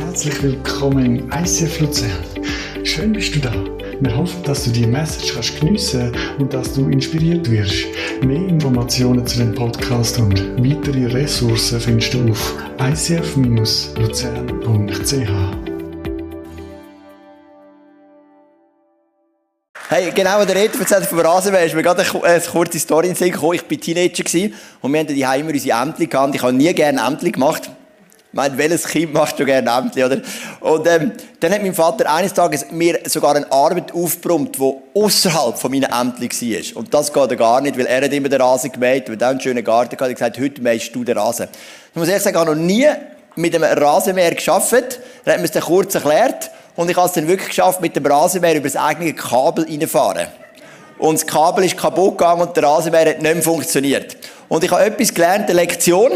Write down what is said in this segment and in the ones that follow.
Herzlich willkommen im ICF Luzern. Schön bist du da. Wir hoffen, dass du die Message kannst geniessen und dass du inspiriert wirst. Mehr Informationen zu dem Podcast und weitere Ressourcen findest du auf icf-luzern.ch. Hey, genau, der Reto erzählt vom Rasenmäher, ist mir gerade eine, kurze Story in den Sinn gekommen. Ich war Teenager und wir hatten die immer unsere Ämter gehabt. Ich habe nie gerne Ämter gemacht. Ich meine, welches Kind machst du gerne Ämter, oder? Und ähm, dann hat mein Vater eines Tages mir sogar eine Arbeit aufgebrummt, die außerhalb von meinen Ämtern war. Und das geht gar nicht, weil er hat immer den Rasen gemäht, weil er einen schönen Garten hatte. Er hat gesagt, heute mähst du den Rasen. Ich muss ehrlich sagen, ich habe noch nie mit einem Rasenmäher gearbeitet. Er hat mir das kurz erklärt. Und ich habe es dann wirklich geschafft, mit dem Rasenmäher über das eigene Kabel reinfahren. Und das Kabel ist kaputt gegangen und der Rasenmäher hat nicht mehr funktioniert. Und ich habe etwas gelernt, eine Lektion.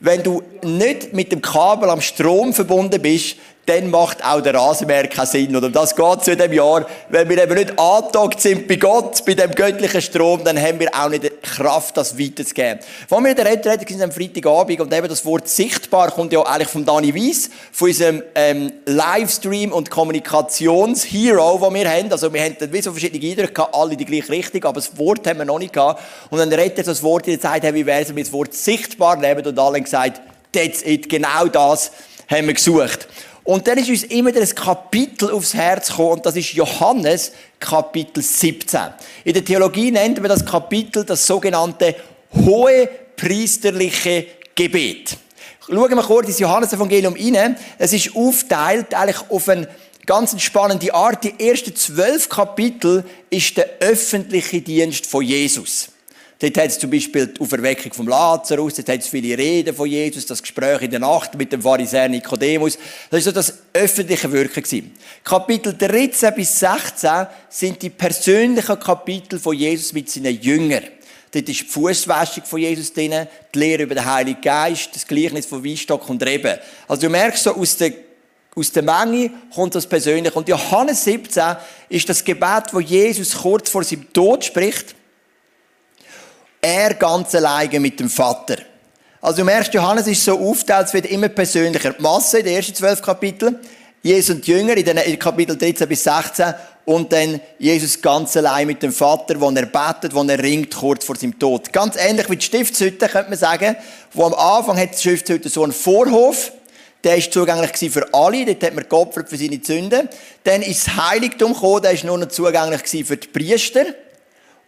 Wenn du nicht mit dem Kabel am Strom verbunden bist, dann macht auch der Rasenmäher keinen Sinn. Und um das geht in diesem Jahr. Wenn wir eben nicht angetagt sind bei Gott, bei dem göttlichen Strom, dann haben wir auch nicht die Kraft, das weiterzugeben. Wir in der Rede sind am Freitagabend und eben das Wort sichtbar kommt ja eigentlich von Dani Weiss, von unserem ähm, Livestream- und Kommunikations-Hero, den wir haben. Also wir haben wie so verschiedene Eindrücke gehabt, alle die gleiche Richtung, aber das Wort haben wir noch nicht gehabt. Und dann redet er das Wort in der Zeit, wie wäre es, wenn wir das Wort sichtbar nehmen und alle haben gesagt, that's it, genau das haben wir gesucht. Und dann ist uns immer ein Kapitel aufs Herz gekommen, und das ist Johannes Kapitel 17. In der Theologie nennt man das Kapitel das sogenannte hohe priesterliche Gebet. Schauen wir kurz ins Johannesevangelium rein. Es ist aufteilt eigentlich auf eine ganz spannende Art. Die ersten zwölf Kapitel ist der öffentliche Dienst von Jesus. Dort hat es zum Beispiel die Auferweckung vom Lazarus, dort hat es viele Reden von Jesus, das Gespräch in der Nacht mit dem Pharisäer Nikodemus. Das ist so das öffentliche Wirken gewesen. Kapitel 13 bis 16 sind die persönlichen Kapitel von Jesus mit seinen Jüngern. Dort ist die Fußwäschung von Jesus drin, die Lehre über den Heiligen Geist, das Gleichnis von Weinstock und Reben. Also du merkst so, aus der aus der Menge kommt das persönlich. Und Johannes 17 ist das Gebet, wo Jesus kurz vor seinem Tod spricht. Er ganz alleine mit dem Vater. Also im 1. Johannes ist so aufgeteilt, es wird immer persönlicher. Die Masse in den ersten zwölf Kapiteln, Jesus und die Jünger in den Kapitel 13 bis 16 und dann Jesus ganz allein mit dem Vater, wo er betet, wo er ringt kurz vor seinem Tod. Ganz ähnlich wie die Stiftshütte, könnte man sagen, wo am Anfang hat die Stiftshütte so einen Vorhof, der ist zugänglich für alle, dort hat man geopfert für seine Sünden. Dann ist das Heiligtum gekommen, der ist nur noch zugänglich für die Priester.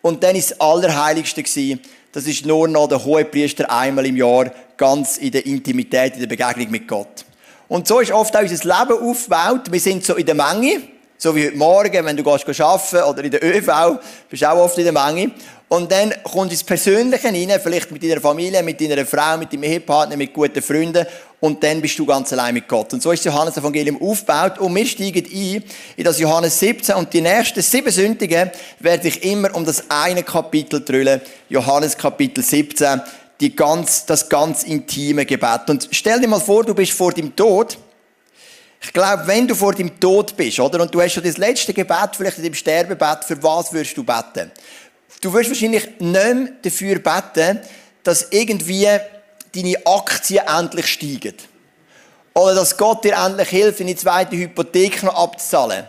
Und dann ist das Allerheiligste gewesen. Das ist nur noch der Hohepriester einmal im Jahr ganz in der Intimität, in der Begegnung mit Gott. Und so ist oft auch unser Leben aufgebaut. Wir sind so in der Menge. So wie heute Morgen, wenn du gehst arbeiten oder in der ÖV, bist du auch oft in der Menge. Und dann kommt ins Persönliche rein, vielleicht mit deiner Familie, mit deiner Frau, mit deinem Ehepartner, mit guten Freunden. Und dann bist du ganz allein mit Gott. Und so ist das Johannes Evangelium aufgebaut. Und wir steigen ein in das Johannes 17. Und die nächsten sieben Sündigen werde ich immer um das eine Kapitel drüllen. Johannes Kapitel 17. Die ganz, das ganz intime Gebet. Und stell dir mal vor, du bist vor dem Tod. Ich glaube, wenn du vor dem Tod bist, oder? Und du hast schon das letzte Gebet, vielleicht in dem Sterbebett, für was würdest du beten? Du wirst wahrscheinlich nicht mehr dafür beten, dass irgendwie deine Aktien endlich steigen. Oder dass Gott dir endlich hilft, deine zweite Hypothek noch abzuzahlen.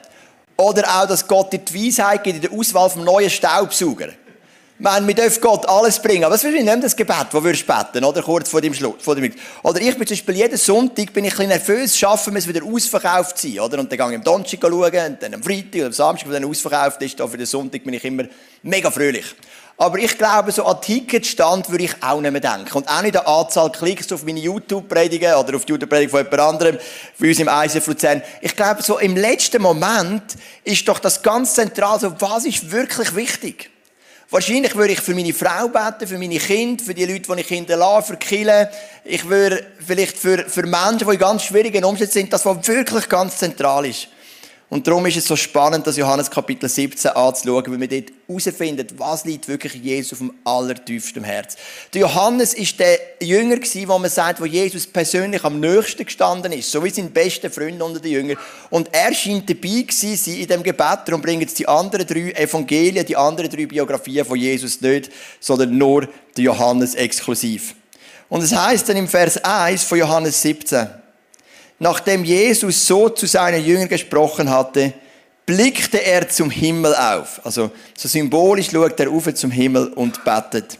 Oder auch, dass Gott dir die Weisheit gibt in der Auswahl vom neuen Staubsauger. Ich meine, wir dürfen Gott alles bringen. Aber das ist nicht das Gebet, das würdest du beten, oder? Kurz vor dem Schluss. Vor dem oder ich bin zum Beispiel jeden Sonntag bin ich ein bisschen nervös, schaffen wir es wieder ausverkauft zu sein, oder? Und dann gehe ich am Donnerstag schauen, und dann am Freitag oder am Samstag, wenn dann ausverkauft ist, da für den Sonntag bin ich immer mega fröhlich. Aber ich glaube, so an Ticketstand würde ich auch nicht mehr denken. Und auch nicht an Anzahl Klicks auf meine YouTube-Predigen oder auf die YouTube-Predigung von jemand anderem, für uns im ICF Luzern. Ich glaube, so im letzten Moment ist doch das ganz zentral, so was ist wirklich wichtig? Wahrscheinlich würde ich für meine Frau beten, für meine Kinder, für die Leute, die ich Kinder lasse, für Kinder. Ich würde vielleicht für, für Menschen, die in ganz schwierigen Umständen sind, das, was wirklich ganz zentral ist. Und darum ist es so spannend, das Johannes Kapitel 17 anzuschauen, weil wir dort herausfinden, was liegt wirklich Jesus auf dem allertiefsten Herz. Der Johannes ist der Jünger gewesen, wo man sagt, wo Jesus persönlich am nächsten gestanden ist, so wie sein bester Freund unter den Jüngern. Und er scheint dabei gewesen sein in dem Gebet. Darum bringen jetzt die anderen drei Evangelien, die anderen drei Biografien von Jesus nicht, sondern nur der Johannes exklusiv. Und es heißt dann im Vers 1 von Johannes 17, nachdem Jesus so zu seinen Jüngern gesprochen hatte, blickte er zum Himmel auf. Also so symbolisch schaut er auf zum Himmel und betet.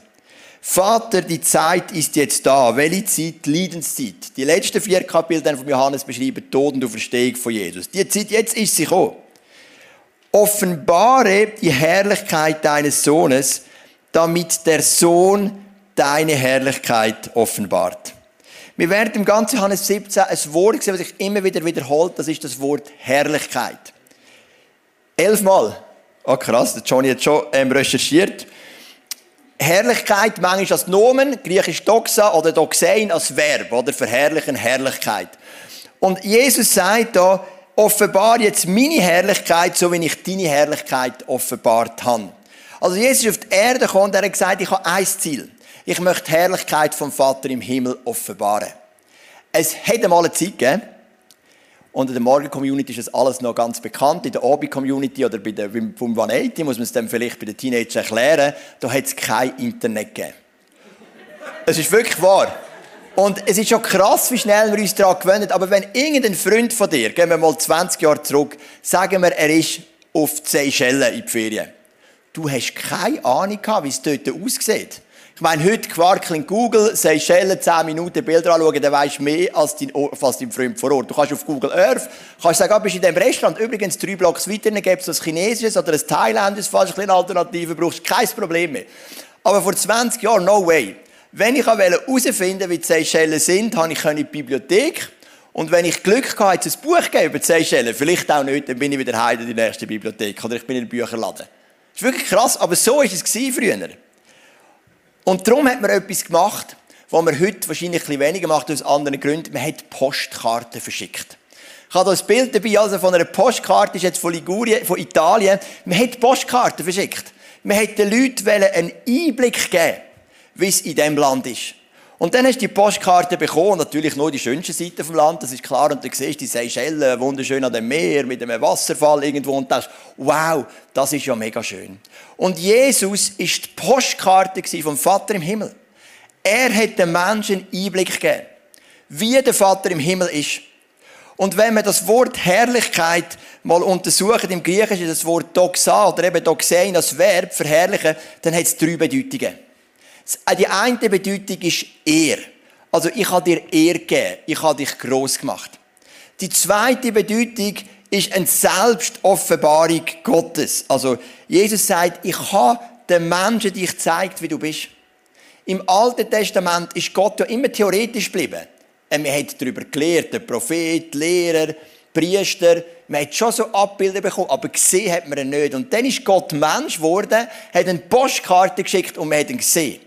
Vater, die Zeit ist jetzt da. Welche Zeit? Leidenszeit. Die letzten vier Kapitel von Johannes beschreiben Tod und Auferstehung von Jesus. Die Zeit, jetzt ist sie gekommen. Offenbare die Herrlichkeit deines Sohnes, damit der Sohn deine Herrlichkeit offenbart. Wir werden im ganzen Johannes 17 ein Wort sehen, das sich immer wieder wiederholt, das ist das Wort Herrlichkeit. Elfmal. Oh krass, der Johnny hat schon ähm, recherchiert. Herrlichkeit manchmal als Nomen, griechisch Doxa oder Doxein als Verb oder verherrlichen Herrlichkeit. Und Jesus sagt da, offenbar jetzt meine Herrlichkeit, so wie ich deine Herrlichkeit offenbart habe. Also Jesus ist auf die Erde gekommen und er hat gesagt, ich habe ein Ziel. Ich möchte die Herrlichkeit vom Vater im Himmel offenbaren. Es hätte mal eine Zeit gegeben, und in der Morgen-Community ist das alles noch ganz bekannt. In der Obi-Community oder bei der, vom 180 muss man es dann vielleicht bei den Teenagern erklären. Da hat es kein Internet gegeben. Es ist wirklich wahr. Und es ist schon krass, wie schnell wir uns daran gewöhnen. Aber wenn irgendein Freund von dir, gehen wir mal 20 Jahre zurück, sagen wir, er ist auf Seychellen in die Ferien. Du hast keine Ahnung gehabt, wie es dort aussieht. Ich meine, heute in Google, Seychellen, 10 Minuten Bilder anschauen, dann weisst du mehr als dein, als dein Freund vor Ort. Du kannst auf Google Earth, kannst sagen, ah, bist in diesem Restaurant, übrigens drei Blocks weiter, dann gibt es ein chinesisches oder ein thailändisches, du eine Alternative brauchst, kein Problem mehr. Aber vor 20 Jahren, no way. Wenn ich herausfinden wie die Seychellen sind, habe ich in die Bibliothek und wenn ich Glück hatte, ein Buch geben über die Seychellen, vielleicht auch nicht, dann bin ich wieder heim in die nächste Bibliothek oder ich bin in den Bücherladen. Das ist wirklich krass, aber so war es früher. Und darum hat man etwas gemacht, was man heute wahrscheinlich ein weniger macht aus anderen Gründen. Man hat Postkarten verschickt. Ich habe hier ein Bild dabei, also von einer Postkarte, ist jetzt von Ligurien, von Italien. Man hat Postkarten verschickt. Man hat den Leuten einen Einblick geben, wie es in diesem Land ist. Und dann hast du die Postkarte bekommen, natürlich nur die schönsten Seiten vom Land, das ist klar. Und du siehst die Seychellen, wunderschön an dem Meer, mit einem Wasserfall irgendwo und denkst, wow, das ist ja mega schön. Und Jesus ist die Postkarte vom Vater im Himmel. Er hat den Menschen Einblick gegeben, wie der Vater im Himmel ist. Und wenn man das Wort Herrlichkeit mal untersucht, im Griechischen das Wort doxa oder eben doxein als Verb, verherrlichen, dann hat es drei Bedeutungen. Äh, die eine Bedeutung ist Ehr. Also ich habe dir Ehr gegeben. Ich habe dich groß gemacht. Die zweite Bedeutung ist eine Selbstoffenbarung Gottes. Also Jesus sagt, ich habe den Menschen dich gezeigt, wie du bist. Im Alten Testament ist Gott ja immer theoretisch geblieben. Man hat darüber gelehrt, der Prophet, Lehrer, Priester. Man hat schon so Abbilder bekommen, aber gesehen hat man ihn nicht. Und dann ist Gott Mensch geworden, hat eine Postkarte geschickt und man hat ihn gesehen.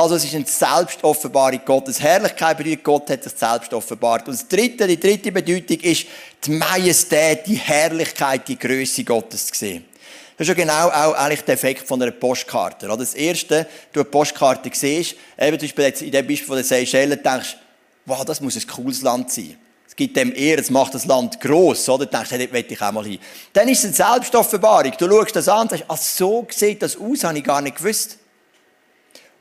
Also es ist eine Selbstoffenbarung Gottes. Herrlichkeit bedeutet, Gott hat sich selbst offenbart. Und das dritte, die dritte Bedeutung ist die Majestät, die Herrlichkeit, die Größe Gottes zu sehen. Das ist ja genau auch eigentlich der Effekt von einer Postkarte. Das erste, du eine Postkarte siehst, eben zum Beispiel jetzt in dem Beispiel von den Seychellen, denkst, wow, das muss ein cooles Land sein. Es gibt dem eher, es macht das Land gross, oder? Du denkst, hey, dort will ich auch mal hin. Dann ist es eine Selbstoffenbarung. Du schaust das an und sagst, ach, so sieht das aus, habe ich gar nicht gewusst.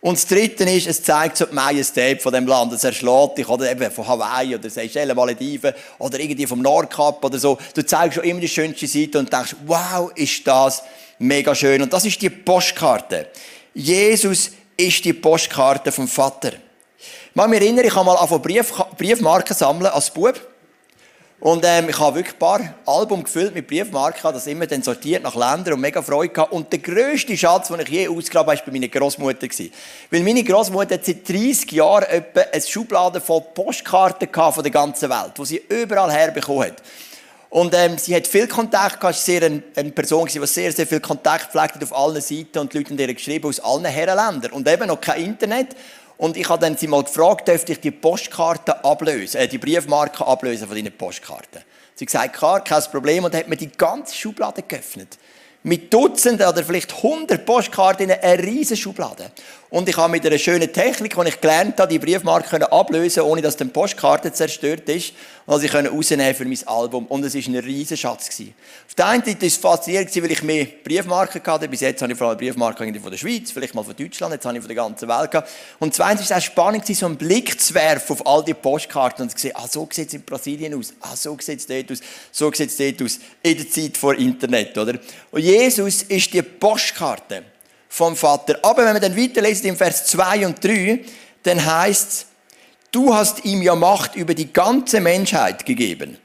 Und das Dritte ist, es zeigt so die Majestät von dem Land. Es erschlägt dich, oder eben von Hawaii oder Seychellen, Malediven oder irgendwie vom Nordkap oder so. Du zeigst schon immer die schönste Seite und denkst, wow, ist das mega schön. Und das ist die Postkarte. Jesus ist die Postkarte vom Vater. Ich kann mich erinnern, ich habe mal angefangen Brief, Briefmarken sammeln als Bub. Und ähm, ich habe wirklich ein paar Album gefüllt mit Briefmarken, das immer dann sortiert nach Ländern und mega Freude gehabt. Und der grösste Schatz, den ich je ausgegraben habe, war bei meiner Großmutter. Weil meine Großmutter hat seit 30 Jahren etwa eine Schublade voll Postkarten von der ganzen Welt, die sie überall herbekommen hat. Und ähm, sie hat viel Kontakt gehabt, sie war sehr eine, eine Person, die sehr, sehr viel Kontakt pflegt auf allen Seiten und die Leute haben ihr geschrieben aus allen Herrenländern. Und eben noch kein Internet. Und ich habe dann sie mal gefragt, dürfte ich die Postkarten ablösen, äh, die Briefmarken ablösen von deinen Postkarten. Sie hat gesagt, klar, kein Problem. Und dann hat mir die ganze Schublade geöffnet. mit Dutzenden oder vielleicht hundert Postkarten in eine riesige Schublade. Und ich habe mit einer schönen Technik, die ich gelernt habe, die Briefmarke ablösen ohne dass die Postkarte zerstört ist. Und ich konnte rausnehmen für mein Album. Und es war ein riesiger Schatz. Auf der einen Seite war es faszinierend, weil ich mehr Briefmarken hatte. Bis jetzt habe ich vor allem Briefmarken von der Schweiz, vielleicht mal von Deutschland, jetzt habe ich von der ganzen Welt. Und zweitens war es auch spannend, so einen Blick zu werfen auf all die Postkarten und zu sehen, ah, so sieht es in Brasilien aus, ah, so sieht es dort aus, so sieht es dort aus, in der Zeit vor Internet, oder? Und Jesus ist die Postkarte vom Vater. Aber wenn wir dann weiterlesen im Vers 2 und 3, dann heißt du hast ihm ja Macht über die ganze Menschheit gegeben.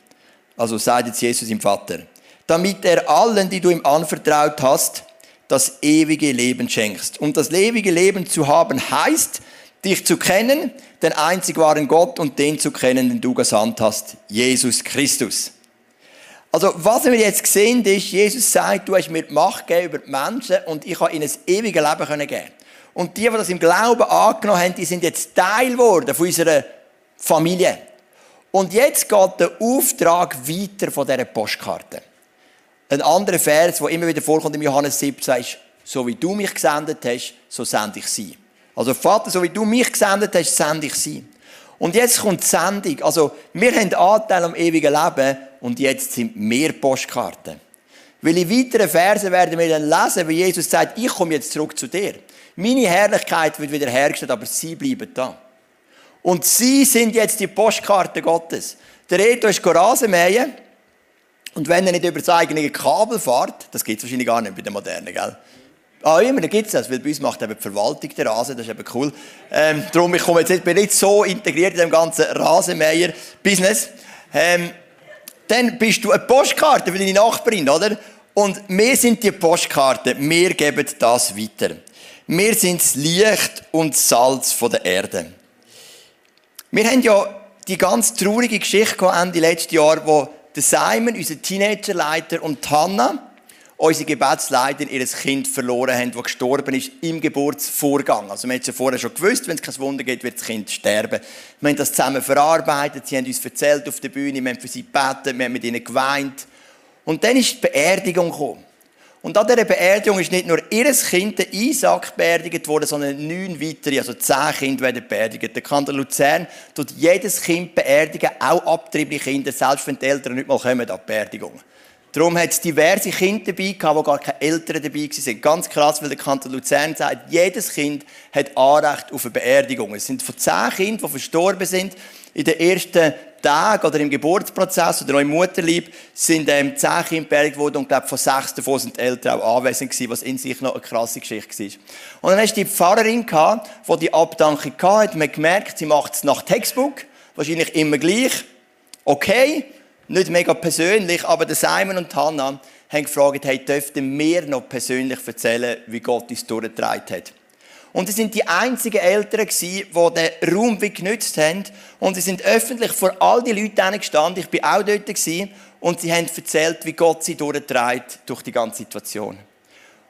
Also sagt jetzt Jesus im Vater. Damit er allen, die du ihm anvertraut hast, das ewige Leben schenkst. Und das ewige Leben zu haben heißt, dich zu kennen, den einzig wahren Gott und den zu kennen, den du gesandt hast, Jesus Christus. Also, was wir jetzt sehen, ist, Jesus sagt, du hast mir Macht gegeben über die Menschen und ich habe ihnen ein ewiges Leben geben Und die, die das im Glauben angenommen haben, die sind jetzt Teil geworden von unserer Familie. Und jetzt geht der Auftrag weiter von dieser Postkarte. Ein anderer Vers, der immer wieder vorkommt im Johannes 17, ist, so wie du mich gesendet hast, so sende ich sie. Also Vater, so wie du mich gesendet hast, sende ich sie. Und jetzt kommt die Sendung. Also, wir haben Anteil am ewigen Leben und jetzt sind mehr Postkarten. Weil in weiteren Versen werden wir dann lesen, wie Jesus sagt, ich komme jetzt zurück zu dir. Meine Herrlichkeit wird wieder hergestellt, aber sie bleiben da. Und sie sind jetzt die Postkarten Gottes. Der Reto ist Rasenmähen. Und wenn er nicht über das eigene Kabel fährt, das gibt es wahrscheinlich gar nicht bei den Modernen, gell? Ah, immer, gibt es das, weil bei uns macht eben die Verwaltung den Rasen, das ist eben cool. Ähm, darum, ich komme jetzt nicht, bin nicht so integriert in dem ganzen Rasenmäher-Business. Ähm, dann bist du eine Postkarte für deine Nachbarin, oder? Und wir sind die Postkarte, wir geben das weiter. Wir sind das Licht und das Salz von der Erde. Wir haben ja die ganz traurige Geschichte Ende letzten Jahr, wo Simon, unser Teenagerleiter und Hannah, unsere Gebetsleiter ihr Kind verloren haben, das gestorben ist im Geburtsvorgang. Also wir haben es ja vorher schon gewusst, wenn es kein Wunder gibt, wird das Kind sterben. Wir haben das zusammen verarbeitet, sie haben uns erzählt auf der Bühne, wir haben für sie gebeten, wir haben mit ihnen geweint. Und dann ist die Beerdigung gekommen. Und an dieser Beerdigung ist nicht nur ihr Kind, der Isaac, beerdigt worden, sondern neun weitere, also zehn Kinder werden beerdigt. Der Kanton Luzern tut jedes Kind beerdigen, auch abtriebliche Kinder, selbst wenn die Eltern nicht mal kommen an die Beerdigung. Darum hat es diverse Kinder dabei gehabt, wo gar keine Eltern dabei waren. Ganz krass, weil der Kanton Luzern sagt, jedes Kind hat Anrecht auf eine Beerdigung. Es sind von zehn Kindern, die verstorben sind, in den ersten Tagen oder im Geburtsprozess oder auch im Mutterlieb sind ähm, zehn Kinder beerdigt worden und glaube von sechs davon sind die Eltern auch anwesend gewesen, was in sich noch eine krasse Geschichte war. Und dann hast du die Pfarrerin gehabt, die die Abdankung hatte. Man hat gemerkt, sie macht es nach Textbook, wahrscheinlich immer gleich. Okay, nicht mega persönlich, aber der Simon und Hannah haben gefragt, hey, dürften wir noch persönlich erzählen, wie Gott uns durchgetragen hat. Und sie sind die einzigen Eltern die den Raum wie genützt haben. Und sie sind öffentlich vor all die Leute gestanden. Ich bin auch dort gewesen. Und sie haben erzählt, wie Gott sie durchtreibt durch die ganze Situation.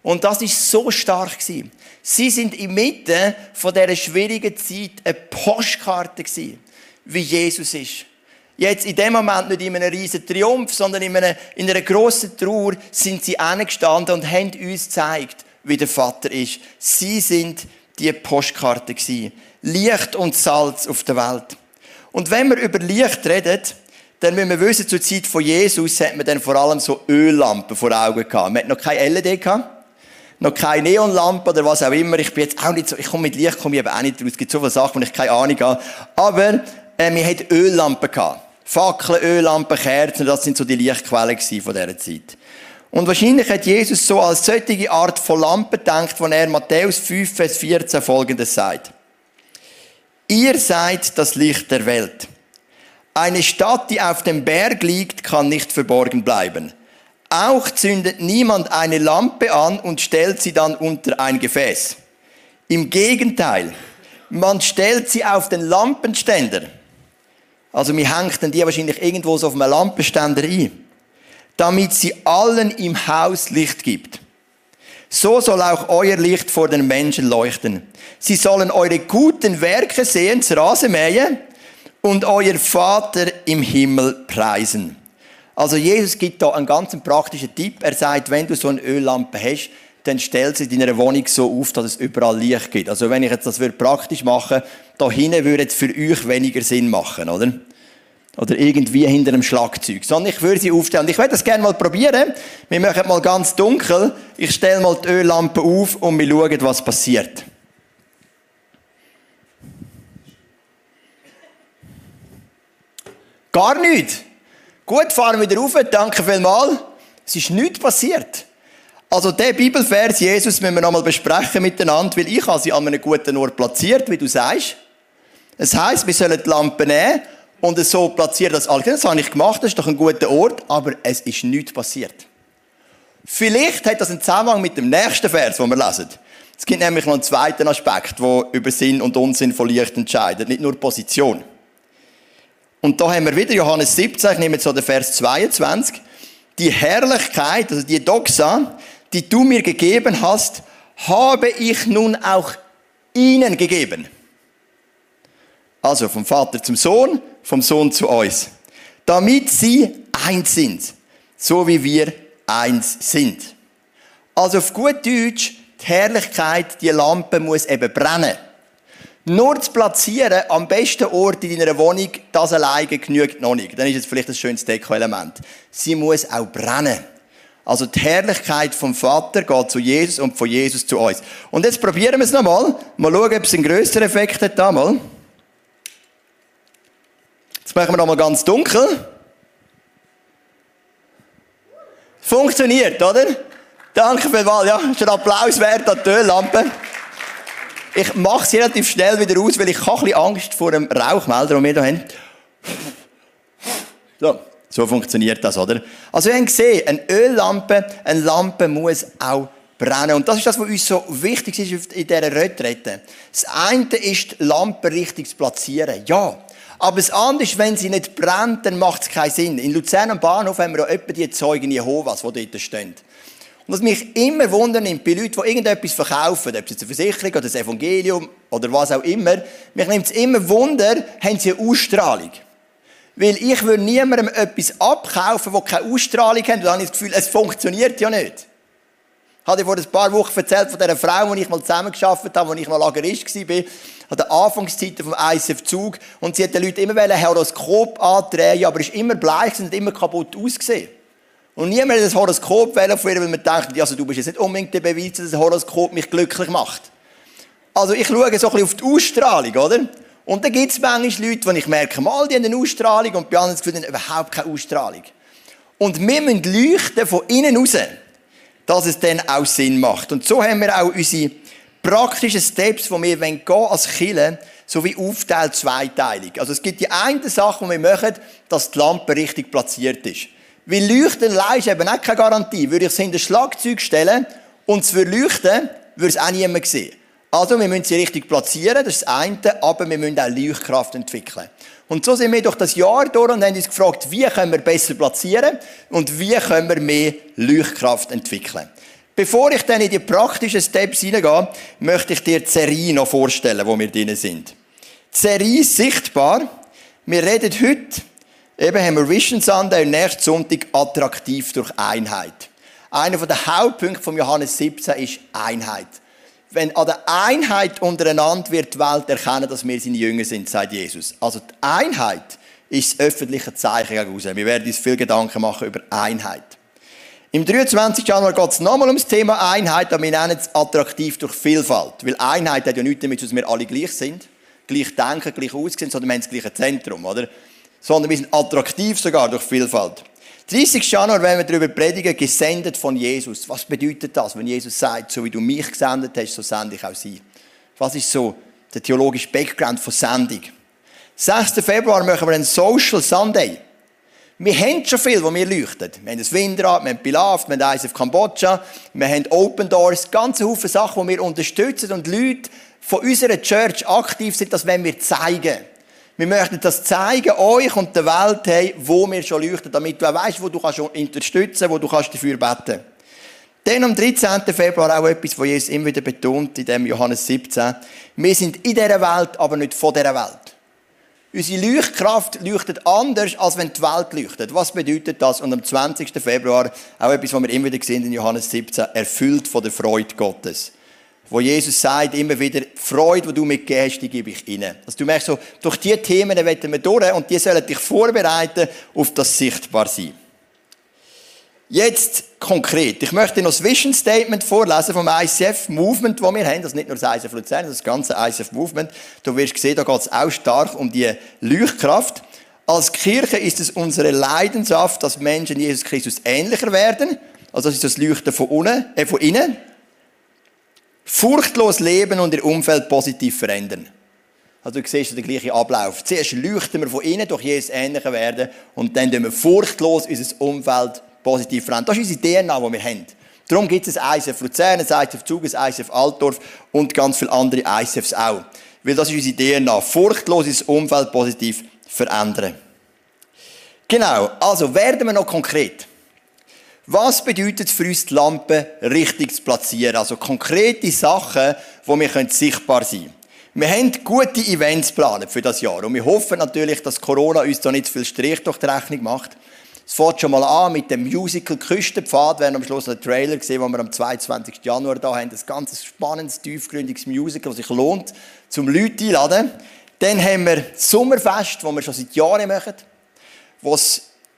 Und das ist so stark gewesen. Sie sind inmitten von dieser schwierigen Zeit eine Postkarte gewesen, wie Jesus ist. Jetzt in dem Moment nicht in einem riesen Triumph, sondern in einer, in einer grossen Trauer sind sie angestanden und haben uns gezeigt, wie der Vater ist. Sie sind die Postkarte gewesen. Licht und Salz auf der Welt. Und wenn wir über Licht reden, dann müssen wir wissen, zur Zeit von Jesus hat man dann vor allem so Öllampen vor Augen gehabt. Man hat noch keine LED gehabt, noch keine Neonlampe oder was auch immer. Ich bin jetzt auch nicht so, ich komme mit Licht, komme ich eben auch nicht raus. Es gibt so viele Sachen, wo ich keine Ahnung habe. Aber, äh, wir hatten Öllampen gehabt. Fackeln, Öllampen, Kerzen, das sind so die Lichtquellen von dieser Zeit. Und wahrscheinlich hat Jesus so als solche Art von Lampe gedacht, von er Matthäus 5, Vers 14 folgendes sagt. Ihr seid das Licht der Welt. Eine Stadt, die auf dem Berg liegt, kann nicht verborgen bleiben. Auch zündet niemand eine Lampe an und stellt sie dann unter ein Gefäß. Im Gegenteil, man stellt sie auf den Lampenständer also wir hängen dann die wahrscheinlich irgendwo so auf einem Lampenständer ein. Damit sie allen im Haus Licht gibt. So soll auch euer Licht vor den Menschen leuchten. Sie sollen eure guten Werke sehen, das Rasenmähen, und euer Vater im Himmel preisen. Also Jesus gibt da einen ganz praktischen Tipp. Er sagt, wenn du so eine Öllampe hast, dann stell sie in deiner Wohnung so auf, dass es überall Licht gibt. Also wenn ich jetzt das praktisch machen würde, da hinten würde es für euch weniger Sinn machen, oder? Oder irgendwie hinter einem Schlagzeug. Sondern ich würde sie aufstellen. Und ich würde das gerne mal probieren. Wir machen mal ganz dunkel. Ich stelle mal die Öllampe auf und wir schauen, was passiert. Gar nichts. Gut, fahren wir wieder rauf. Danke vielmals. Es ist nichts passiert. Also, der Bibelvers, Jesus, müssen wir nochmal besprechen miteinander, weil ich habe sie an einem guten Ort platziert, wie du sagst. Es heisst, wir sollen die Lampe nehmen und es so platzieren, dass alle, das habe ich gemacht, das ist doch ein guter Ort, aber es ist nichts passiert. Vielleicht hat das einen Zusammenhang mit dem nächsten Vers, den wir lesen. Es gibt nämlich noch einen zweiten Aspekt, der über Sinn und Unsinn von Licht entscheidet, nicht nur Position. Und da haben wir wieder Johannes 17, ich nehme jetzt so den Vers 22. Die Herrlichkeit, also die Doxa, die du mir gegeben hast, habe ich nun auch ihnen gegeben. Also vom Vater zum Sohn, vom Sohn zu uns. Damit sie eins sind, so wie wir eins sind. Also auf gut Deutsch, die Herrlichkeit, die Lampe muss eben brennen. Nur zu platzieren, am besten Ort in deiner Wohnung, das alleine genügt noch nicht. Dann ist es vielleicht ein schönes Deko-Element. Sie muss auch brennen. Also die Herrlichkeit vom Vater geht zu Jesus und von Jesus zu uns. Und jetzt probieren wir es nochmal. Mal schauen, ob es einen grösseren Effekt hat. Mal. Jetzt machen wir nochmal ganz dunkel. Funktioniert, oder? Danke vielmals. Ja, ist ein Applaus wert an die Öllampe. Ich mache sie relativ schnell wieder aus, weil ich ein bisschen Angst vor dem Rauchmelder, den wir hier haben. So, so funktioniert das, oder? Also wir haben gesehen, eine Öllampe, eine Lampe muss auch brennen. Und das ist das, was uns so wichtig ist in dieser Retrette. Das eine ist, die Lampe richtig zu platzieren. Ja. Aber das andere ist, wenn sie nicht brennt, dann macht es keinen Sinn. In Luzern am Bahnhof haben wir ja etwa die Zeugen Jehovas, die dort stehen. Und was mich immer wundern nimmt, bei Leuten, die irgendetwas verkaufen, ob es jetzt eine Versicherung oder das Evangelium oder was auch immer, mich nimmt es immer Wunder, haben sie eine Ausstrahlung. Weil ich würde niemandem etwas abkaufen, das keine Ausstrahlung hat, und dann habe ich das Gefühl, es funktioniert ja nicht. Ich habe vor ein paar Wochen erzählt von dieser Frau, die ich mal zusammengearbeitet habe, als ich mal Lagerist war, an den Anfangszeiten vom ISF Zug. Und sie hat den Leuten immer ein Horoskop andrehen, aber ist immer bleich und immer kaputt ausgesehen. Und niemand hat das Horoskop wählen von ihr, weil man denkt, also du bist jetzt nicht unbedingt der Beweis, dass das Horoskop mich glücklich macht. Also ich schaue so ein bisschen auf die Ausstrahlung, oder? Und dann gibt es manchmal Leute, die ich merke, mal, die haben eine Ausstrahlung und bei anderen Gefühl, haben überhaupt keine Ausstrahlung. Und wir müssen leuchten von innen raus, dass es dann auch Sinn macht. Und so haben wir auch unsere praktischen Steps, die wir gehen als Killer, so wie aufteilt zweiteilig. Also es gibt die eine Sache, die wir machen, dass die Lampe richtig platziert ist. Weil Leuchten allein ist eben auch keine Garantie. Würde ich es hinter Schlagzeug stellen und es würde leuchten, würde es auch niemand sehen. Also, wir müssen sie richtig platzieren, das ist das eine, aber wir müssen auch Leuchtkraft entwickeln. Und so sind wir durch das Jahr durch und haben uns gefragt, wie können wir besser platzieren und wie können wir mehr Leuchtkraft entwickeln. Bevor ich dann in die praktischen Steps hineingehe, möchte ich dir die Serie noch vorstellen, wo wir drin sind. Die Serie sichtbar. Wir reden heute Eben haben wir Vision Sunday und nächsten Sonntag attraktiv durch Einheit. Einer der Hauptpunkte von Johannes 17 ist Einheit. Wenn an der Einheit untereinander wird die Welt erkennen, dass wir seine Jünger sind, sagt Jesus. Also die Einheit ist das öffentliche Zeichen gegen Wir werden uns viel Gedanken machen über Einheit. Im 23. Januar geht es nochmal ums Thema Einheit, aber wir nennen es attraktiv durch Vielfalt. Weil Einheit hat ja nichts damit, dass wir alle gleich sind, gleich denken, gleich aussehen, sondern wir haben das gleiche Zentrum, oder? sondern wir sind attraktiv sogar durch Vielfalt. 30. Januar werden wir darüber predigen, gesendet von Jesus. Was bedeutet das, wenn Jesus sagt, so wie du mich gesendet hast, so sende ich auch sie? Was ist so der theologische Background von Sendung? 6. Februar machen wir einen Social Sunday. Wir haben schon viel, wo wir leuchten. Wir haben das Windrad, wir haben Pilaf, wir haben eins auf Kambodscha, wir haben Open Doors, ganze Haufen Sachen, die wir unterstützen und Leute von unserer Church aktiv sind, das wollen wir zeigen. Wir möchten das zeigen, euch und der Welt, hey, wo wir schon leuchten, damit du auch weißt, wo du kannst unterstützen, wo du kannst dafür beten. Dann am 13. Februar auch etwas, was Jesus immer wieder betont, in dem Johannes 17. Wir sind in dieser Welt, aber nicht von dieser Welt. Unsere Leuchtkraft leuchtet anders, als wenn die Welt leuchtet. Was bedeutet das? Und am 20. Februar, auch etwas, was wir immer wieder sehen in Johannes 17, erfüllt von der Freude Gottes. Wo Jesus sagt immer wieder, die Freude, die du mitgegeben hast, die gebe ich ihnen. Also du merkst so, durch diese Themen werden wir durch und die sollen dich vorbereiten auf das Sichtbarsein. Jetzt konkret. Ich möchte noch das Vision Statement vorlesen vom ICF Movement, das wir haben. Das ist nicht nur das ICF Luzern, das ganze ICF Movement. Du wirst sehen, da geht es auch stark um die Leuchtkraft. Als Kirche ist es unsere Leidenschaft, dass Menschen Jesus Christus ähnlicher werden. Also das ist das Leuchten von, unten, äh, von innen. Furchtlos leben und ihr Umfeld positiv verändern. Also du siehst den gleichen Ablauf. Zuerst leuchten wir von innen durch Jesus ähnlicher werden und dann tun wir furchtlos unser Umfeld positiv verändern. Das ist unsere DNA, die wir haben. Darum gibt es ein ICF Luzern, ein ICF Zug, ein ICF Altdorf und ganz viele andere ICFs auch. Weil das ist unsere DNA. Furchtloses Umfeld positiv verändern. Genau. Also werden wir noch konkret. Was bedeutet für uns, die Lampe richtig zu platzieren? Also konkrete Sachen, wo wir sichtbar sein können. Wir haben gute Events geplant für das Jahr und wir hoffen natürlich, dass Corona uns da nicht viel Strich durch die Rechnung macht. Es fängt schon mal an mit dem Musical Küstenpfad. Wir haben am Schluss einen Trailer gesehen, den wir am 22. Januar da haben. Ein ganz spannendes, tiefgründiges Musical, das sich lohnt, zum Leute einladen. Dann haben wir das Sommerfest, das wir schon seit Jahren machen, wo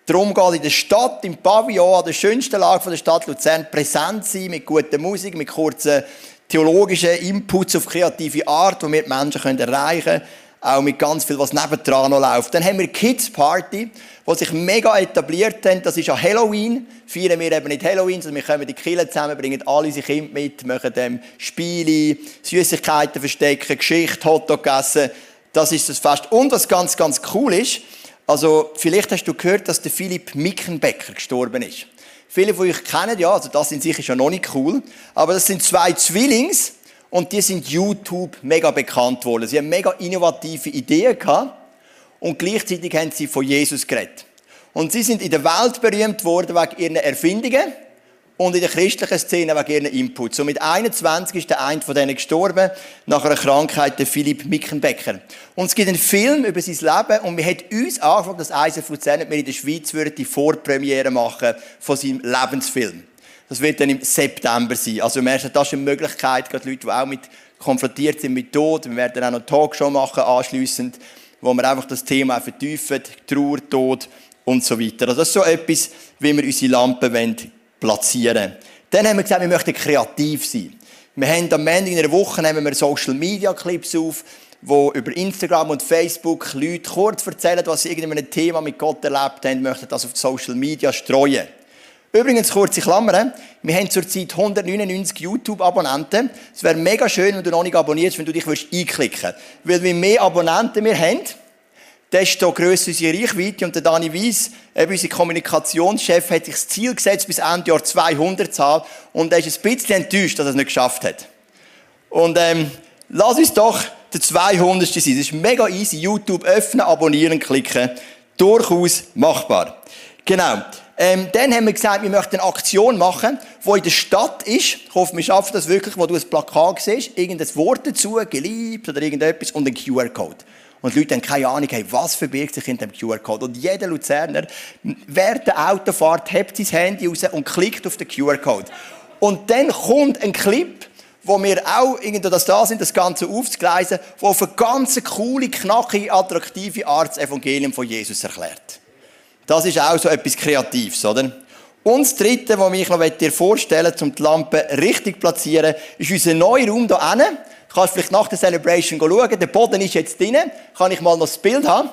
darum geht, in der Stadt, im Pavillon, an der schönsten Lage der Stadt Luzern, präsent sein, mit guter Musik, mit kurzen theologischen Inputs auf kreative Art, die wir die Menschen erreichen können auch mit ganz viel, was nebendran noch läuft. Dann haben wir Kids Party, die sich mega etabliert haben. Das ist ja Halloween. Feiern wir eben nicht Halloween, sondern wir kommen die Kinder zusammen, bringen alle unsere Kinder mit, machen dem Spiele, Süßigkeiten verstecken, Geschichte, Hotdog essen. Das ist das Fest. Und was ganz, ganz cool ist, also vielleicht hast du gehört, dass der Philipp Mickenbecker gestorben ist. Viele von euch kennen ja, also das in sich ist ja noch nicht cool, aber das sind zwei Zwillings, und die sind YouTube mega bekannt worden. Sie haben mega innovative Ideen gehabt und gleichzeitig haben sie von Jesus geredet. Und sie sind in der Welt berühmt worden wegen ihren Erfindungen und in der christlichen Szene wegen ihren Inputs. So mit 21 ist der eine von denen gestorben, nach einer Krankheit, der Philipp Mickenbecker. Und es gibt einen Film über sein Leben und wir haben uns angefangen, dass ISF Luzern wir in der Schweiz die Vorpremiere machen von seinem Lebensfilm. Das wird dann im September sein. Also im ersten, das ist eine Möglichkeit, gerade Leute, die auch mit konfrontiert sind mit Tod. Wir werden auch noch eine Talkshow machen anschliessend, wo wir einfach das Thema vertiefen, Trauer, Tod und so weiter. Also das ist so etwas, wie wir unsere Lampen platzieren. Dann haben wir gesagt, wir möchten kreativ sein. Wir haben am Ende in einer Woche nehmen wir Social Media Clips auf, wo über Instagram und Facebook Leute kurz erzählen, was sie irgendein Thema mit Gott erlebt haben, möchten das auf Social Media streuen. Übrigens, kurze Klammern. Wir haben zurzeit 199 YouTube-Abonnenten. Es wäre mega schön, wenn du noch nicht abonnierst, wenn du dich einklicken willst. Weil, je mehr Abonnenten wir haben, desto grösser unsere Reichweite. Und der Dani Weiss, eben unser Kommunikationschef, hat sich das Ziel gesetzt, bis Ende Jahr 200 zu haben. Und er ist ein bisschen enttäuscht, dass er es nicht geschafft hat. Und, ähm, lass uns doch der 200. sein. Das ist mega easy. YouTube öffnen, abonnieren, klicken. Durchaus machbar. Genau. Ähm, dann haben wir gesagt, wir möchten eine Aktion machen, die in der Stadt ist. Ich hoffe, wir schaffen das wirklich, wo du ein Plakat siehst, irgendein Wort dazu, geliebt oder irgendetwas und ein QR-Code. Und die Leute haben keine Ahnung, hey, was verbirgt sich in dem QR-Code. Und jeder Luzerner, während der Autofahrt, hebt sein Handy raus und klickt auf den QR-Code. Und dann kommt ein Clip, wo wir auch irgendwo das da sind, das Ganze aufzugleisen, wo auf eine ganz coole, knackige, attraktive Art das Evangelium von Jesus erklärt. Das ist auch so etwas Kreatives, oder? Und das Dritte, was ich noch dir vorstellen möchte, um die Lampe richtig zu platzieren, ist unser neuer Raum hier hinten. Kannst vielleicht nach der Celebration schauen. Der Boden ist jetzt drin. Kann ich mal noch das Bild haben?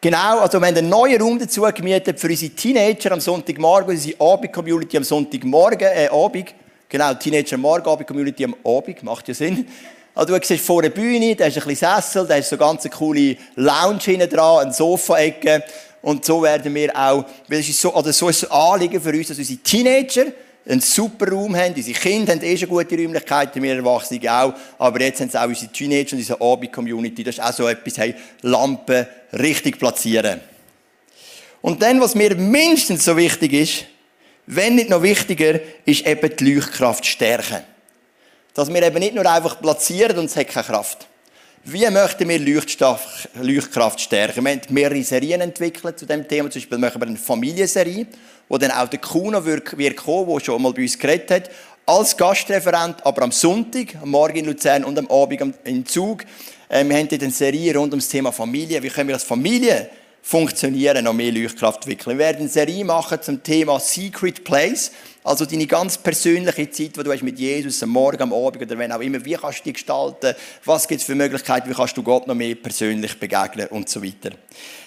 Genau, also wir haben einen neuen Raum dazu gemietet für unsere Teenager am Sonntagmorgen, unsere Abend-Community am Sonntagmorgen, äh, Abend. Genau, Teenager Morgen, Abend-Community am Abend, macht ja Sinn. Also du siehst vor der Bühne, da ist ein bisschen Sessel, da ist so ganz eine coole Lounge hinten dran, eine Sofa-Ecke. Und so werden wir auch, weil es ist so, oder so ist ein Anliegen für uns, dass unsere Teenager einen super Raum haben. Unsere Kinder haben eh schon gute Räumlichkeiten, wir Erwachsene auch. Aber jetzt haben es auch unsere Teenager und unsere Abend-Community. Das ist auch so etwas, hey, Lampen richtig platzieren. Und dann, was mir mindestens so wichtig ist, wenn nicht noch wichtiger, ist eben die Leuchtkraft stärken. Dass wir eben nicht nur einfach platzieren und es hat keine Kraft. Wie möchten wir Leuchtkraft stärken? Wir haben mehrere Serien entwickelt zu dem Thema. Zum Beispiel machen wir eine Familienserie, wo dann auch der Kuno wird, kommen, der schon mal bei uns geredet hat, als Gastreferent, aber am Sonntag, am Morgen in Luzern und am Abend in Zug. Äh, wir haben dort eine Serie rund um das Thema Familie. Wie können wir als Familie funktionieren, noch mehr Leuchtkraft entwickeln. Wir werden eine Serie machen zum Thema Secret Place, also deine ganz persönliche Zeit, die du hast mit Jesus am Morgen, am Abend oder wenn auch immer, wie kannst du die gestalten, was gibt es für Möglichkeiten, wie kannst du Gott noch mehr persönlich begegnen und so weiter.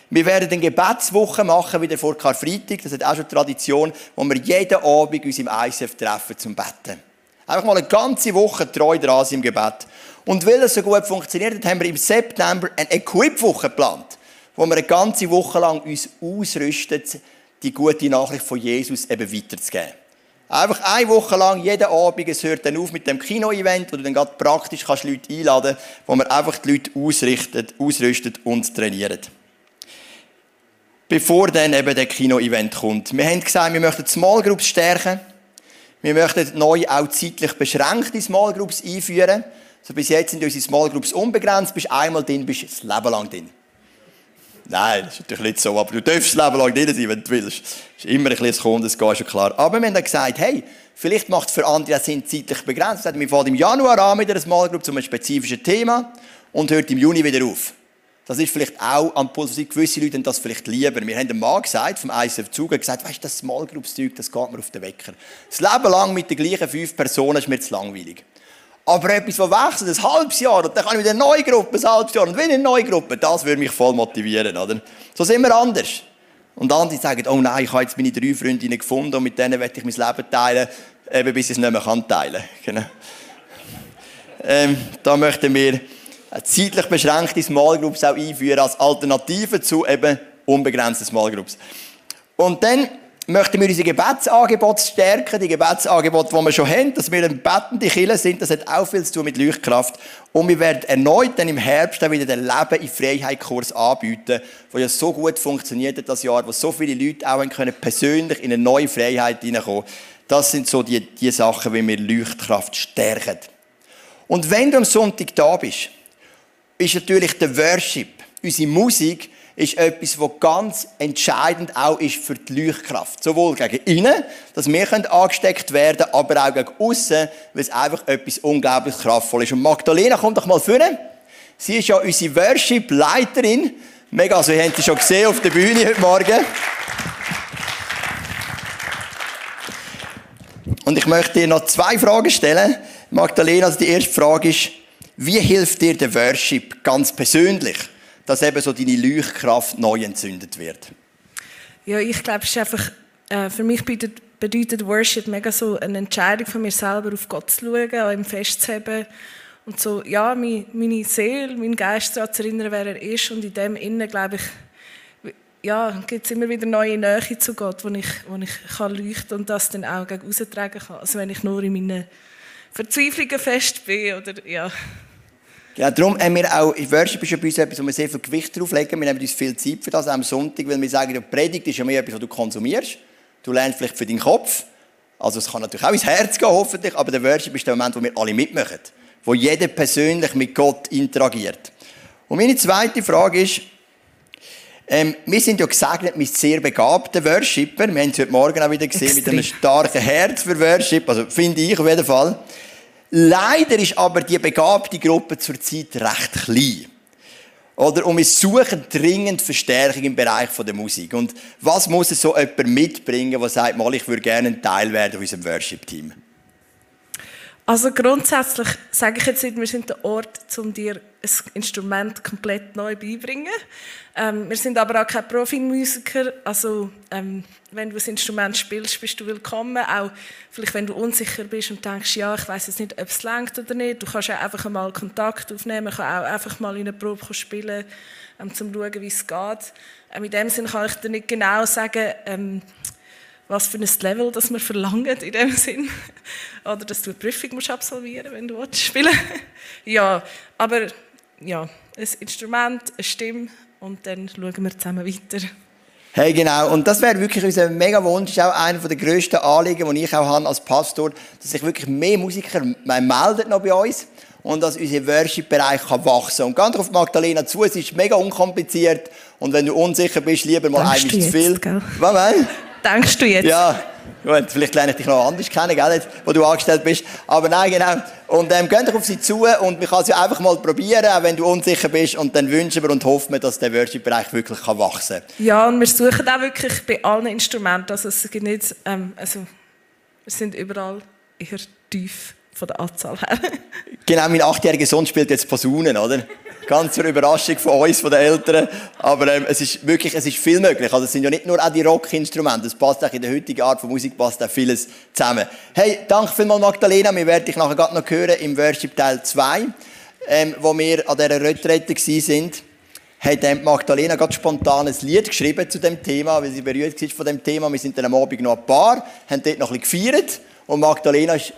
Wir werden eine Gebetswoche machen, wieder vor Karfreitag, das ist auch schon Tradition, wo wir jeden Abend uns im ICF treffen zum Betten. Einfach mal eine ganze Woche treu dran im Gebet. Und weil das so gut funktioniert hat, haben wir im September eine Equip-Woche geplant wo wir eine ganze Woche lang uns ausrüsten, die gute Nachricht von Jesus eben weiterzugeben. Einfach eine Woche lang, jeden Abend, es hört dann auf mit dem Kino-Event, wo du dann gerade praktisch kannst Leute einladen kannst, wo wir einfach die Leute ausrichtet, ausrüstet und trainieren. Bevor dann eben der Kino-Event kommt. Wir haben gesagt, wir möchten Small Groups stärken. Wir möchten neu auch zeitlich beschränkte Small Groups einführen. Also bis jetzt sind unsere Small Groups unbegrenzt. Bist einmal drin, bist das Leben lang drin. Nein, das ist natürlich nicht so. Aber du darfst das Leben lang drin sein, wenn du willst. Das ist immer ein bisschen Kunde, das geht schon klar. Aber wir haben dann gesagt, hey, vielleicht macht es für andere Sinn zeitlich begrenzt. Wir fangen im Januar an mit einer Small Group zu einem spezifischen Thema und hört im Juni wieder auf. Das ist vielleicht auch am Puls. Gewisse Leute das vielleicht lieber. Wir haben dem Mann gesagt, vom ICF Zug, gesagt, weißt du, das Small Groups Zeug, das geht mir auf den Wecker. Das Leben lang mit den gleichen fünf Personen ist mir zu langweilig. Aber etwas, das wechselt, ein halbes Jahr, und dann kann ich wieder eine neue Gruppe, ein halbes Jahr, und wieder eine neue Gruppe, das würde mich voll motivieren, oder? So sind wir anders. Und andere sagen, oh nein, ich habe jetzt meine drei Freundinnen gefunden und mit denen werde ich mein Leben teilen, eben bis ich es nicht mehr kann teilen genau. ähm, Da möchten wir zeitlich beschränkte Small Groups auch einführen als Alternative zu eben unbegrenzten Small Groups. Und dann möchten wir unsere Gebetsangebote stärken, die Gebetsangebote, die wir schon haben, dass wir ein bettende Killer sind, das hat auch viel zu tun mit Leuchtkraft. Und wir werden erneut dann im Herbst dann wieder den Leben in Freiheit Kurs anbieten, wo ja so gut funktioniert hat das Jahr, wo so viele Leute auch können persönlich in eine neue Freiheit hineinkommen. Das sind so die, die Sachen, wie wir Leuchtkraft stärken. Und wenn du am Sonntag da bist, ist natürlich der Worship, unsere Musik, ist etwas, was ganz entscheidend auch ist für die Leuchtkraft. Sowohl gegen innen, dass wir angesteckt werden können, aber auch gegen außen, weil es einfach etwas unglaublich kraftvoll ist. Und Magdalena, komm doch mal vorne. Sie ist ja unsere Worship-Leiterin. Mega, also ihr habt sie schon gesehen auf der Bühne heute Morgen. Und ich möchte dir noch zwei Fragen stellen. Magdalena, also die erste Frage ist, wie hilft dir der Worship ganz persönlich? Dass eben so deine Leuchtkraft neu entzündet wird? Ja, ich glaube, es ist einfach, äh, für mich bedeutet, bedeutet Worship mega so eine Entscheidung von mir selber, auf Gott zu schauen, an ihm festzuheben und so, ja, meine, meine Seele, mein Geist daran zu erinnern, wer er ist und in dem Innen, glaube ich, ja, gibt es immer wieder neue Nähe zu Gott, wo ich, wo ich kann leuchten und das dann auch gegen austragen kann. Also wenn ich nur in meinen Verzweiflungen fest bin oder, ja. Ja, darum haben wir auch, Worship ist ja bei uns etwas, wo wir sehr viel Gewicht drauf legen. Wir nehmen uns viel Zeit für das, auch am Sonntag, weil wir sagen, die Predigt ist ja mehr etwas, was du konsumierst. Du lernst vielleicht für deinen Kopf. Also es kann natürlich auch ins Herz gehen, hoffentlich, aber der Worship ist der Moment, wo wir alle mitmachen. Wo jeder persönlich mit Gott interagiert. Und meine zweite Frage ist, ähm, wir sind ja gesegnet mit sehr begabten Worshipper. Wir haben es heute Morgen auch wieder gesehen, Extrem. mit einem starken Herz für Worship. Also finde ich auf jeden Fall. Leider ist aber die begabte Gruppe zurzeit recht klein. Oder? Und wir suchen dringend Verstärkung im Bereich der Musik. Und was muss so jemand mitbringen, der sagt, mal, ich würde gerne ein Teil werden von unserem Worship-Team? Also grundsätzlich sage ich jetzt nicht, wir sind der Ort, um dir ein Instrument komplett neu beibringen. Ähm, wir sind aber auch kein Profimusiker. Also ähm, wenn du ein Instrument spielst, bist du willkommen. Auch vielleicht, wenn du unsicher bist und denkst, ja, ich weiß jetzt nicht, ob es langt oder nicht. Du kannst ja einfach mal Kontakt aufnehmen. Man kann auch einfach mal in einer Probe spielen, um zu schauen, wie es geht. Ähm, in dem Sinne kann ich dir nicht genau sagen, ähm, was für ein Level das wir verlangen in dem Sinn. Oder dass du eine Prüfung musst absolvieren wenn du spielen willst. ja, aber ja, ein Instrument, eine Stimme und dann schauen wir zusammen weiter. Hey, genau. Und das wäre wirklich unser mega Wunsch. Das ist auch einer der grössten Anliegen, die ich auch habe als Pastor, dass sich wirklich mehr Musiker melden noch bei uns und dass unser Worship-Bereich wachsen kann. Und ganz auf Magdalena zu, es ist mega unkompliziert und wenn du unsicher bist, lieber mal Denkst einmal du zu jetzt, viel. gell? Was meinst Denkst du jetzt? Ja, gut, vielleicht lerne ich dich noch anders kennen, gell, jetzt, wo du angestellt bist. Aber nein, genau. Und ähm, geh doch auf sie zu und man kann es ja einfach mal probieren, auch wenn du unsicher bist. Und dann wünschen wir und hoffen wir, dass der Worship-Bereich wirklich kann wachsen kann. Ja, und wir suchen auch wirklich bei allen Instrumenten. Also es gibt nicht, ähm, also wir sind überall eher tief von der Anzahl her. Genau, mein achtjähriger Sohn spielt jetzt Posaunen, oder? Ganz zur Überraschung von uns, von den Eltern. Aber ähm, es ist wirklich, es ist viel möglich. Also es sind ja nicht nur auch die Rockinstrumente. Es passt auch in der heutigen Art von Musik passt auch vieles zusammen. Hey, danke vielmals Magdalena. Wir werden dich nachher gerade noch hören im Worship Teil 2, ähm, wo wir an dieser Retrette sind hat ähm, Magdalena ganz spontan ein Lied geschrieben zu dem Thema, weil sie berührt war von dem Thema. Wir sind dann am Abend noch ein paar, haben dort noch ein bisschen gefeiert und Magdalena ist,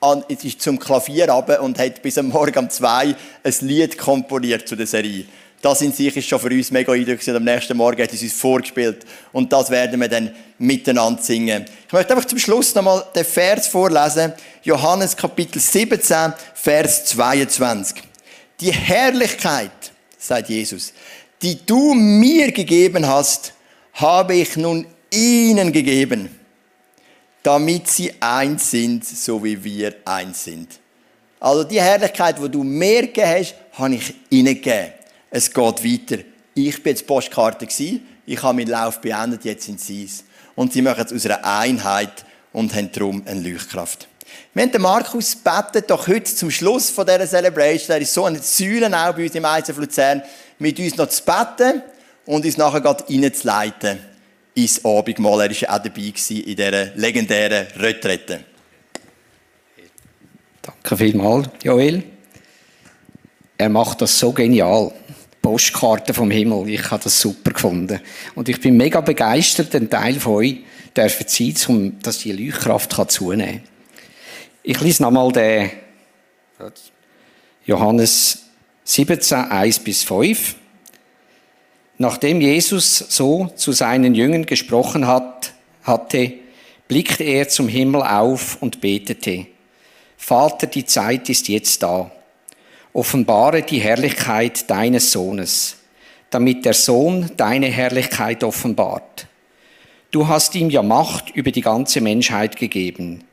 an, ist zum Klavier runter und hat bis am Morgen um zwei ein Lied komponiert zu der Serie. Das in sich ist schon für uns mega eindrücklich. Am nächsten Morgen hat sie uns vorgespielt. Und das werden wir dann miteinander singen. Ich möchte einfach zum Schluss nochmal den Vers vorlesen. Johannes Kapitel 17, Vers 22. Die Herrlichkeit, sagt Jesus, die du mir gegeben hast, habe ich nun ihnen gegeben, damit sie eins sind, so wie wir eins sind. Also die Herrlichkeit, die du mir gegeben hast, habe ich ihnen gegeben. Es geht weiter. Ich bin jetzt Postkarte ich habe meinen Lauf beendet, jetzt sind sie es. Und sie machen es aus einer Einheit und haben darum eine Leuchtkraft. Wir haben den Markus betet doch heute zum Schluss von dieser Celebration, er ist so eine Säule auch bei uns im ICF Luzern, mit uns noch zu beten und uns nachher gerade reinzuleiten ins Abendmahl. Er war auch dabei gewesen in dieser legendären Retrette. Danke vielmals, Joel. Er macht das so genial. Postkarte vom Himmel. Ich habe das super gefunden. Und ich bin mega begeistert, ein Teil von euch dürfen sein, um, dass die Leuchtkraft kann zunehmen kann. Ich lese nochmal den Johannes 17, 1 bis 5. Nachdem Jesus so zu seinen Jüngern gesprochen hat, hatte, blickte er zum Himmel auf und betete. Vater, die Zeit ist jetzt da. Offenbare die Herrlichkeit deines Sohnes, damit der Sohn deine Herrlichkeit offenbart. Du hast ihm ja Macht über die ganze Menschheit gegeben,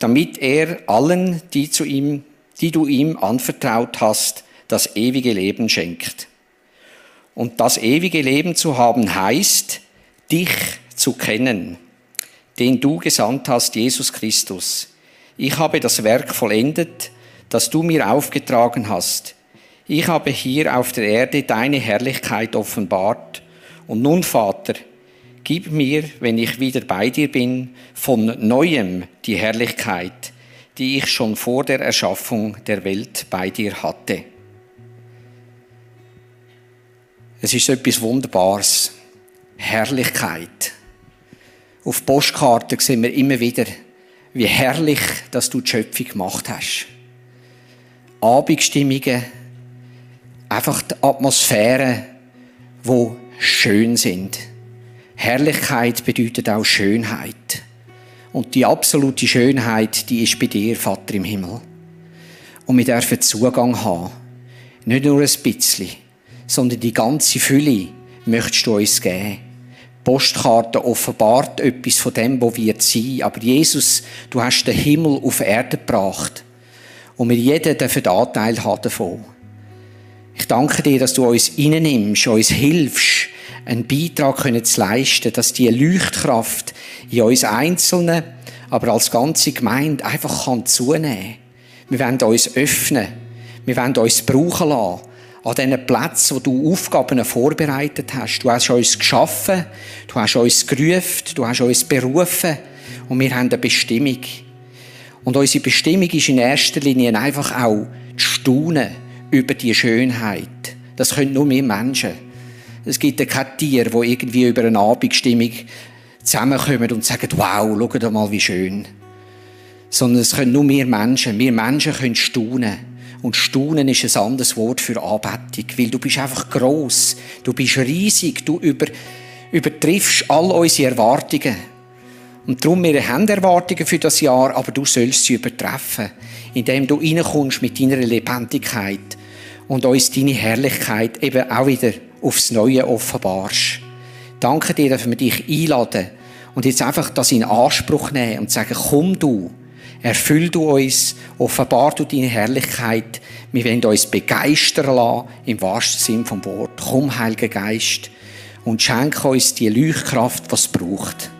damit er allen, die, zu ihm, die du ihm anvertraut hast, das ewige Leben schenkt. Und das ewige Leben zu haben heißt, dich zu kennen, den du gesandt hast, Jesus Christus. Ich habe das Werk vollendet, das du mir aufgetragen hast. Ich habe hier auf der Erde deine Herrlichkeit offenbart. Und nun, Vater, gib mir, wenn ich wieder bei dir bin, von neuem die Herrlichkeit, die ich schon vor der Erschaffung der Welt bei dir hatte. Es ist etwas Wunderbares. Herrlichkeit. Auf Postkarten sehen wir immer wieder, wie herrlich, dass du die Schöpfung gemacht hast. Abendstimmungen, einfach die Atmosphäre, wo schön sind. Herrlichkeit bedeutet auch Schönheit. Und die absolute Schönheit, die ist bei dir, Vater im Himmel. Und wir dürfen Zugang haben. Nicht nur ein bisschen, sondern die ganze Fülle möchtest du uns geben. Die Postkarte offenbart etwas von dem, wo wir sein. Aber Jesus, du hast den Himmel auf Erde gebracht. Und wir jeder dürfen Anteil haben davon. Ich danke dir, dass du uns reinnimmst, uns hilfst, einen Beitrag zu leisten, dass die Leuchtkraft in uns Einzelnen, aber als ganze Gemeinde einfach kann zunehmen Wir wollen uns öffnen. Wir wollen uns brauchen lassen. An diesen Plätzen, wo du Aufgaben vorbereitet hast. Du hast uns geschaffen, du hast uns gerufen, du hast uns berufen und wir haben eine Bestimmung. Und unsere Bestimmung ist in erster Linie einfach auch zu staunen über die Schönheit. Das können nur wir Menschen. Es gibt ja kein Tier, das irgendwie über eine Abendstimmung zusammenkommen und sagen, wow, schau doch mal, wie schön. Sondern es können nur wir Menschen. Wir Menschen können staunen. Und staunen ist ein anderes Wort für Anbetung, weil du bist einfach gross, du bist riesig, du über, übertriffst all unsere Erwartungen. Und darum, wir haben Erwartungen für das Jahr, aber du sollst sie übertreffen. indem du reinkommst mit deiner Lebendigkeit und uns deine Herrlichkeit eben auch wieder aufs Neue offenbarst. Danke dir, dass wir dich einladen und jetzt einfach das in Anspruch nehmen und sagen, komm du, erfüll du uns, offenbar du deine Herrlichkeit. Wir wollen uns begeistern lassen, im wahrsten Sinn vom Wort. Komm, Heiliger Geist, und schenke uns die Leuchtkraft, was braucht.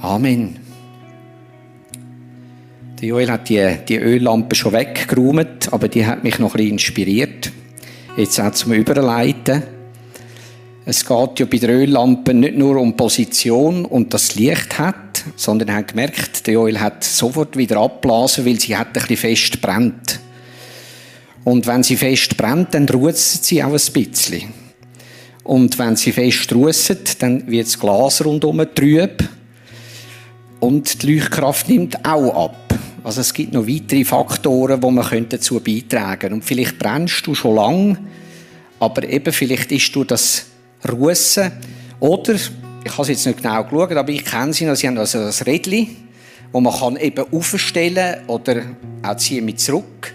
Amen. Der Joel hat die, die Öllampe schon weggeräumt, aber die hat mich noch ein bisschen inspiriert. Jetzt auch zum Überleiten. Es geht ja bei der Öllampe nicht nur um Position und das Licht hat, sondern er hat gemerkt, der Öl hat sofort wieder abblasen, weil sie hat ein bisschen fest brennt. Und wenn sie fest brennt, dann ruht sie auch ein bisschen. Und wenn sie fest russet, dann wird das Glas rundum trüb. Und die Leuchtkraft nimmt auch ab. Also es gibt noch weitere Faktoren, die man dazu beitragen könnte. Und vielleicht brennst du schon lang, aber eben vielleicht ist du das Russen oder, ich habe es jetzt nicht genau geschaut, aber ich kenne sie noch, sie haben also das Rädchen, wo man kann eben aufstellen oder auch ziehen mit zurück.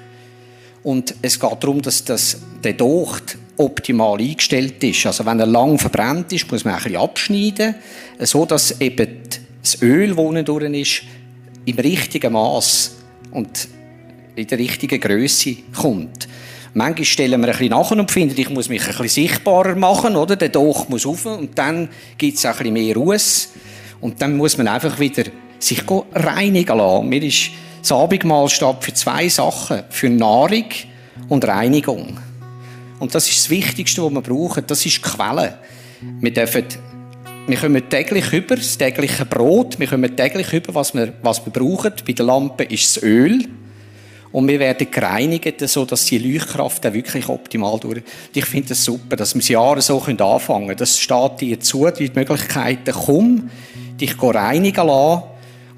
Und es geht darum, dass das, der Docht optimal eingestellt ist. Also wenn er lang verbrennt ist, muss man ein abschneiden, so dass eben das Öl, das durch ist, im richtigen Maß und in der richtigen Größe kommt. Manchmal stellen wir ein bisschen nachher und finden, ich muss mich ein bisschen sichtbarer machen, oder? Der Doch muss auf und dann gibt es ein bisschen mehr Ruhe. Und dann muss man einfach wieder sich reinigen lassen. Mir ist das Abendmahl steht für zwei Sachen. Für Nahrung und Reinigung. Und das ist das Wichtigste, was wir brauchen. Das ist die Quelle. Wir dürfen wir kommen täglich über das tägliche Brot, wir kommen täglich über, was wir, was wir brauchen. Bei der Lampe ist das Öl. Und wir werden gereinigt, sodass die Leuchtkraft dann wirklich optimal durch. Ich finde es das super, dass wir das Jahr so anfangen können. Das steht dir zu, die Möglichkeiten, komm, dich reinigen lassen.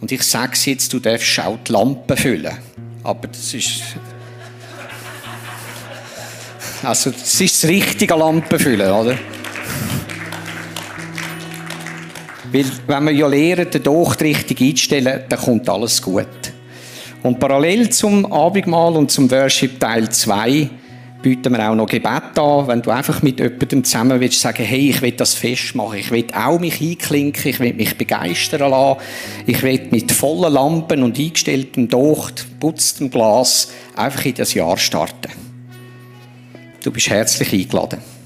Und ich sage es jetzt, du darfst auch die Lampe füllen. Aber das ist... Also, das ist das richtige Lampenfüllen, oder? Weil, wenn wir ja lernen, den Docht richtig einzustellen, dann kommt alles gut. Und parallel zum Abendmahl und zum Worship Teil 2 bieten wir auch noch Gebet an, wenn du einfach mit jemandem zusammen willst sagen, hey, ich will das festmachen, ich will auch mich einklinken, ich will mich begeistern lassen, ich will mit vollen Lampen und eingestelltem Docht, putztem Glas einfach in das Jahr starten. Du bist herzlich eingeladen.